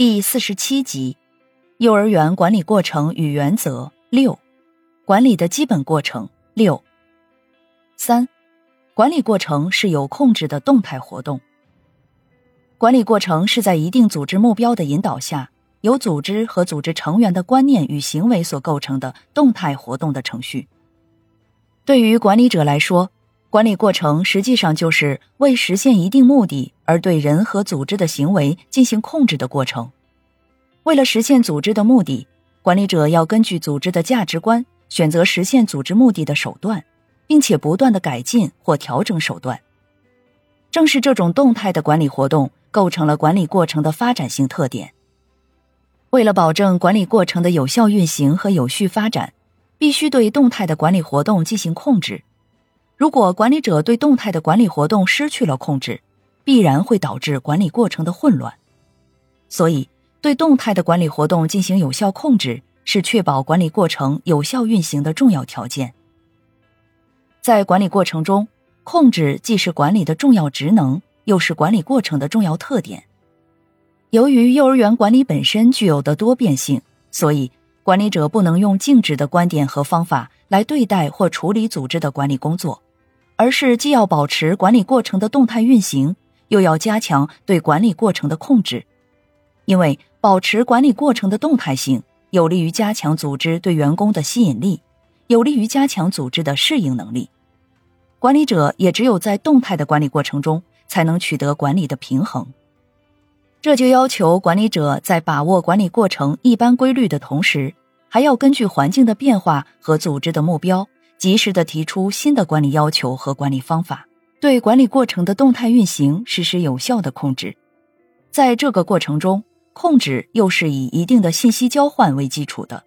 第四十七集：幼儿园管理过程与原则六，管理的基本过程六。三，管理过程是有控制的动态活动。管理过程是在一定组织目标的引导下，由组织和组织成员的观念与行为所构成的动态活动的程序。对于管理者来说，管理过程实际上就是为实现一定目的而对人和组织的行为进行控制的过程。为了实现组织的目的，管理者要根据组织的价值观选择实现组织目的的手段，并且不断的改进或调整手段。正是这种动态的管理活动构成了管理过程的发展性特点。为了保证管理过程的有效运行和有序发展，必须对动态的管理活动进行控制。如果管理者对动态的管理活动失去了控制，必然会导致管理过程的混乱。所以，对动态的管理活动进行有效控制，是确保管理过程有效运行的重要条件。在管理过程中，控制既是管理的重要职能，又是管理过程的重要特点。由于幼儿园管理本身具有的多变性，所以管理者不能用静止的观点和方法来对待或处理组织的管理工作。而是既要保持管理过程的动态运行，又要加强对管理过程的控制，因为保持管理过程的动态性，有利于加强组织对员工的吸引力，有利于加强组织的适应能力。管理者也只有在动态的管理过程中，才能取得管理的平衡。这就要求管理者在把握管理过程一般规律的同时，还要根据环境的变化和组织的目标。及时的提出新的管理要求和管理方法，对管理过程的动态运行实施有效的控制。在这个过程中，控制又是以一定的信息交换为基础的。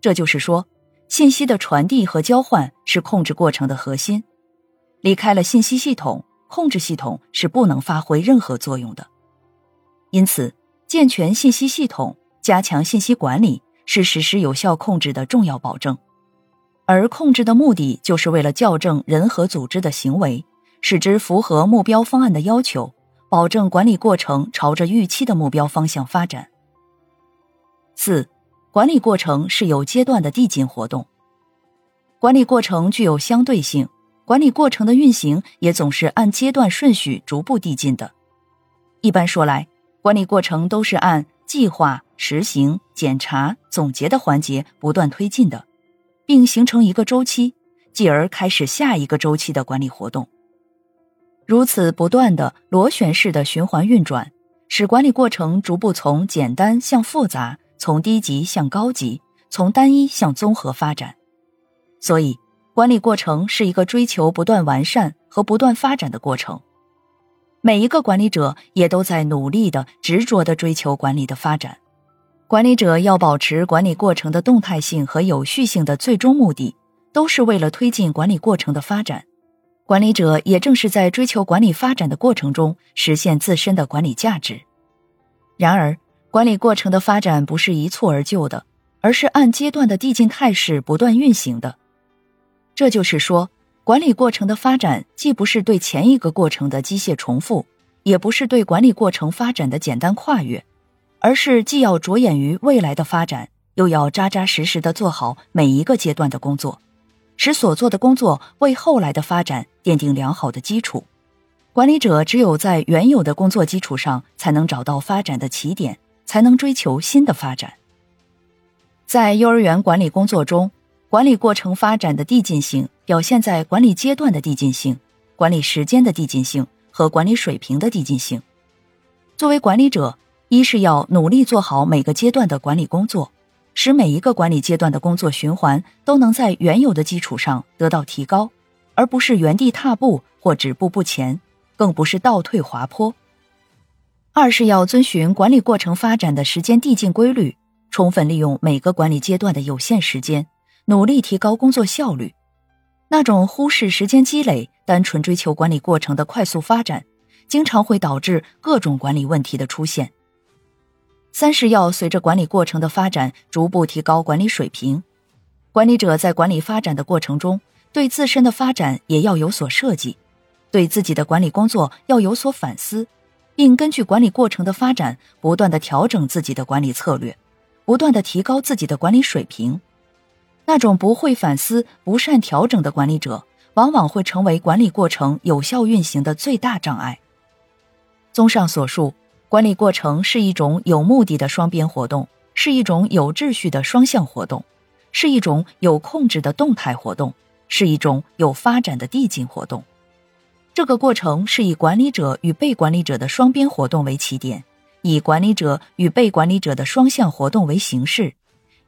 这就是说，信息的传递和交换是控制过程的核心。离开了信息系统，控制系统是不能发挥任何作用的。因此，健全信息系统，加强信息管理，是实施有效控制的重要保证。而控制的目的，就是为了校正人和组织的行为，使之符合目标方案的要求，保证管理过程朝着预期的目标方向发展。四，管理过程是有阶段的递进活动。管理过程具有相对性，管理过程的运行也总是按阶段顺序逐步递进的。一般说来，管理过程都是按计划、实行、检查、总结的环节不断推进的。并形成一个周期，继而开始下一个周期的管理活动。如此不断的螺旋式的循环运转，使管理过程逐步从简单向复杂，从低级向高级，从单一向综合发展。所以，管理过程是一个追求不断完善和不断发展的过程。每一个管理者也都在努力的、执着的追求管理的发展。管理者要保持管理过程的动态性和有序性的最终目的，都是为了推进管理过程的发展。管理者也正是在追求管理发展的过程中，实现自身的管理价值。然而，管理过程的发展不是一蹴而就的，而是按阶段的递进态势不断运行的。这就是说，管理过程的发展既不是对前一个过程的机械重复，也不是对管理过程发展的简单跨越。而是既要着眼于未来的发展，又要扎扎实实的做好每一个阶段的工作，使所做的工作为后来的发展奠定良好的基础。管理者只有在原有的工作基础上，才能找到发展的起点，才能追求新的发展。在幼儿园管理工作中，管理过程发展的递进性表现在管理阶段的递进性、管理时间的递进性和管理水平的递进性。作为管理者。一是要努力做好每个阶段的管理工作，使每一个管理阶段的工作循环都能在原有的基础上得到提高，而不是原地踏步或止步不前，更不是倒退滑坡。二是要遵循管理过程发展的时间递进规律，充分利用每个管理阶段的有限时间，努力提高工作效率。那种忽视时间积累、单纯追求管理过程的快速发展，经常会导致各种管理问题的出现。三是要随着管理过程的发展，逐步提高管理水平。管理者在管理发展的过程中，对自身的发展也要有所设计，对自己的管理工作要有所反思。并根据管理过程的发展，不断的调整自己的管理策略，不断的提高自己的管理水平。那种不会反思、不善调整的管理者，往往会成为管理过程有效运行的最大障碍。综上所述，管理过程是一种有目的的双边活动，是一种有秩序的双向活动，是一种有控制的动态活动，是一种有发展的递进活动。这个过程是以管理者与被管理者的双边活动为起点，以管理者与被管理者的双向活动为形式，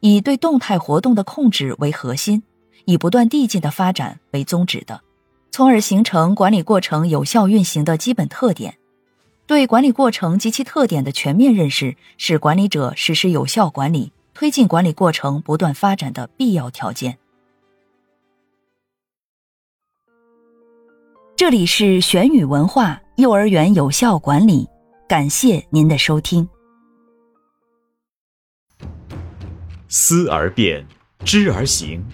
以对动态活动的控制为核心，以不断递进的发展为宗旨的，从而形成管理过程有效运行的基本特点。对管理过程及其特点的全面认识，是管理者实施有效管理、推进管理过程不断发展的必要条件。这里是玄宇文化幼儿园有效管理，感谢您的收听。思而变，知而行，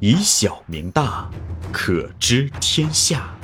以小明大，可知天下。